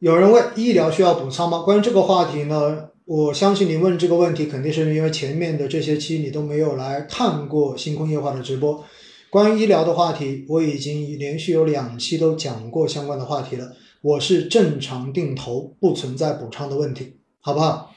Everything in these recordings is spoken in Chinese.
有人问医疗需要补仓吗？关于这个话题呢，我相信你问这个问题，肯定是因为前面的这些期你都没有来看过星空夜话的直播。关于医疗的话题，我已经连续有两期都讲过相关的话题了。我是正常定投，不存在补仓的问题，好不好？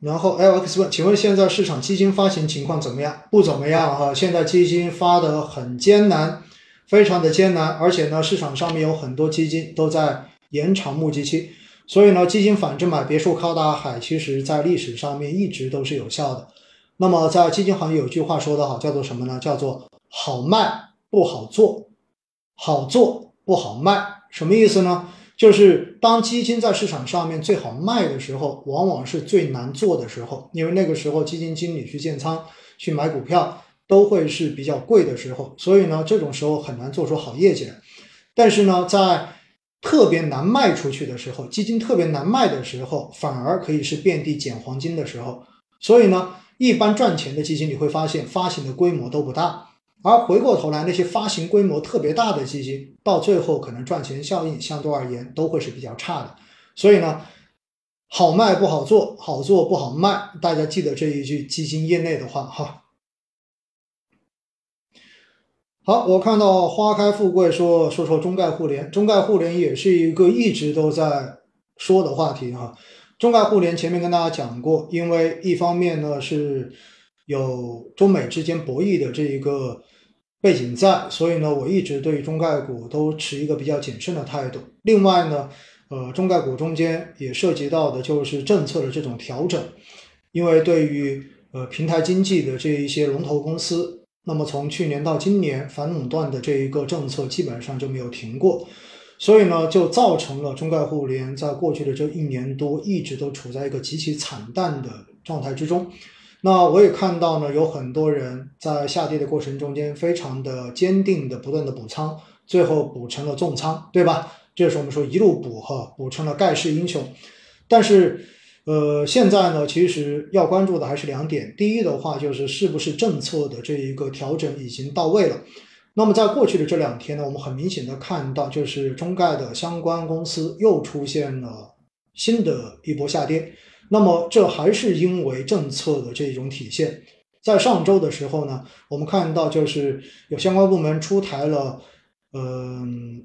然后 LX 问，请问现在市场基金发行情况怎么样？不怎么样哈，现在基金发的很艰难。非常的艰难，而且呢，市场上面有很多基金都在延长募集期，所以呢，基金反正买别墅靠大海，其实在历史上面一直都是有效的。那么在基金行业有句话说得好，叫做什么呢？叫做好卖不好做，好做不好卖。什么意思呢？就是当基金在市场上面最好卖的时候，往往是最难做的时候，因为那个时候基金经理去建仓去买股票。都会是比较贵的时候，所以呢，这种时候很难做出好业绩来。但是呢，在特别难卖出去的时候，基金特别难卖的时候，反而可以是遍地捡黄金的时候。所以呢，一般赚钱的基金你会发现发行的规模都不大，而回过头来那些发行规模特别大的基金，到最后可能赚钱效应相对而言都会是比较差的。所以呢，好卖不好做，好做不好卖，大家记得这一句基金业内的话哈。好，我看到花开富贵说说说中概互联，中概互联也是一个一直都在说的话题哈。中概互联前面跟大家讲过，因为一方面呢是有中美之间博弈的这一个背景在，所以呢我一直对中概股都持一个比较谨慎的态度。另外呢，呃，中概股中间也涉及到的就是政策的这种调整，因为对于呃平台经济的这一些龙头公司。那么从去年到今年，反垄断的这一个政策基本上就没有停过，所以呢，就造成了中概互联在过去的这一年多一直都处在一个极其惨淡的状态之中。那我也看到呢，有很多人在下跌的过程中间非常的坚定的不断的补仓，最后补成了重仓，对吧？这是我们说一路补哈，补成了盖世英雄，但是。呃，现在呢，其实要关注的还是两点。第一的话，就是是不是政策的这一个调整已经到位了。那么在过去的这两天呢，我们很明显的看到，就是中概的相关公司又出现了新的一波下跌。那么这还是因为政策的这种体现。在上周的时候呢，我们看到就是有相关部门出台了，嗯。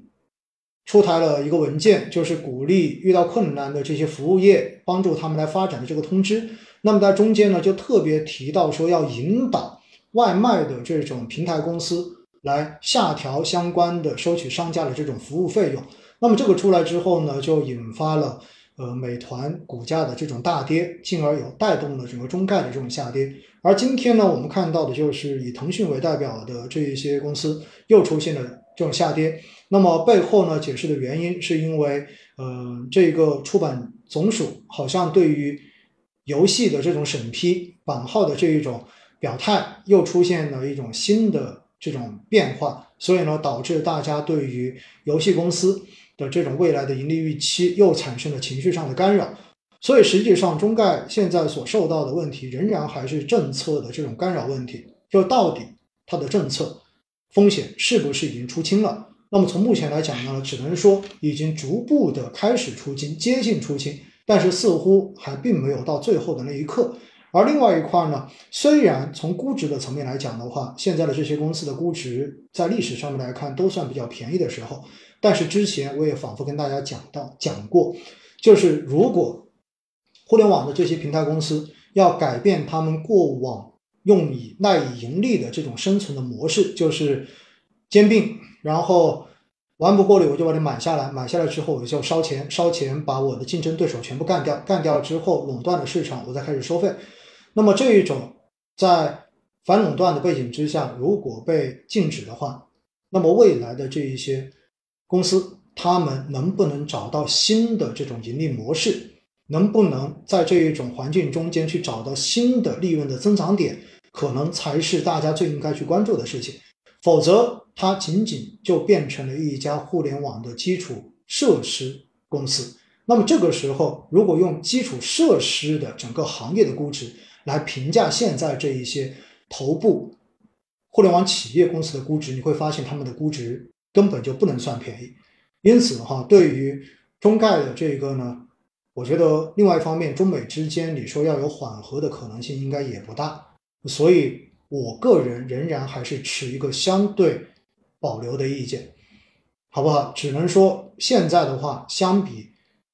出台了一个文件，就是鼓励遇到困难的这些服务业，帮助他们来发展的这个通知。那么在中间呢，就特别提到说要引导外卖的这种平台公司来下调相关的收取商家的这种服务费用。那么这个出来之后呢，就引发了呃美团股价的这种大跌，进而有带动了整个中概的这种下跌。而今天呢，我们看到的就是以腾讯为代表的这一些公司又出现了这种下跌。那么背后呢，解释的原因是因为，呃，这个出版总署好像对于游戏的这种审批版号的这一种表态，又出现了一种新的这种变化，所以呢，导致大家对于游戏公司的这种未来的盈利预期又产生了情绪上的干扰。所以实际上，中概现在所受到的问题，仍然还是政策的这种干扰问题。就到底它的政策风险是不是已经出清了？那么从目前来讲呢，只能说已经逐步的开始出清，接近出清，但是似乎还并没有到最后的那一刻。而另外一块呢，虽然从估值的层面来讲的话，现在的这些公司的估值在历史上面来看都算比较便宜的时候，但是之前我也反复跟大家讲到讲过，就是如果互联网的这些平台公司要改变他们过往用以赖以盈利的这种生存的模式，就是兼并。然后玩不过了，我就把你买下来，买下来之后我就烧钱，烧钱把我的竞争对手全部干掉，干掉之后垄断了市场，我再开始收费。那么这一种在反垄断的背景之下，如果被禁止的话，那么未来的这一些公司，他们能不能找到新的这种盈利模式？能不能在这一种环境中间去找到新的利润的增长点？可能才是大家最应该去关注的事情。否则，它仅仅就变成了一家互联网的基础设施公司。那么这个时候，如果用基础设施的整个行业的估值来评价现在这一些头部互联网企业公司的估值，你会发现他们的估值根本就不能算便宜。因此哈，对于中概的这个呢，我觉得另外一方面，中美之间你说要有缓和的可能性，应该也不大。所以，我个人仍然还是持一个相对保留的意见，好不好？只能说现在的话，相比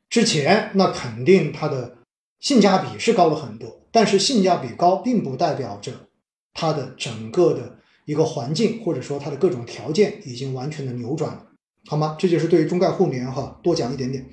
之前，那肯定它的性价比是高了很多。但是性价比高，并不代表着它的整个的一个环境，或者说它的各种条件已经完全的扭转了，好吗？这就是对于中概互联哈多讲一点点。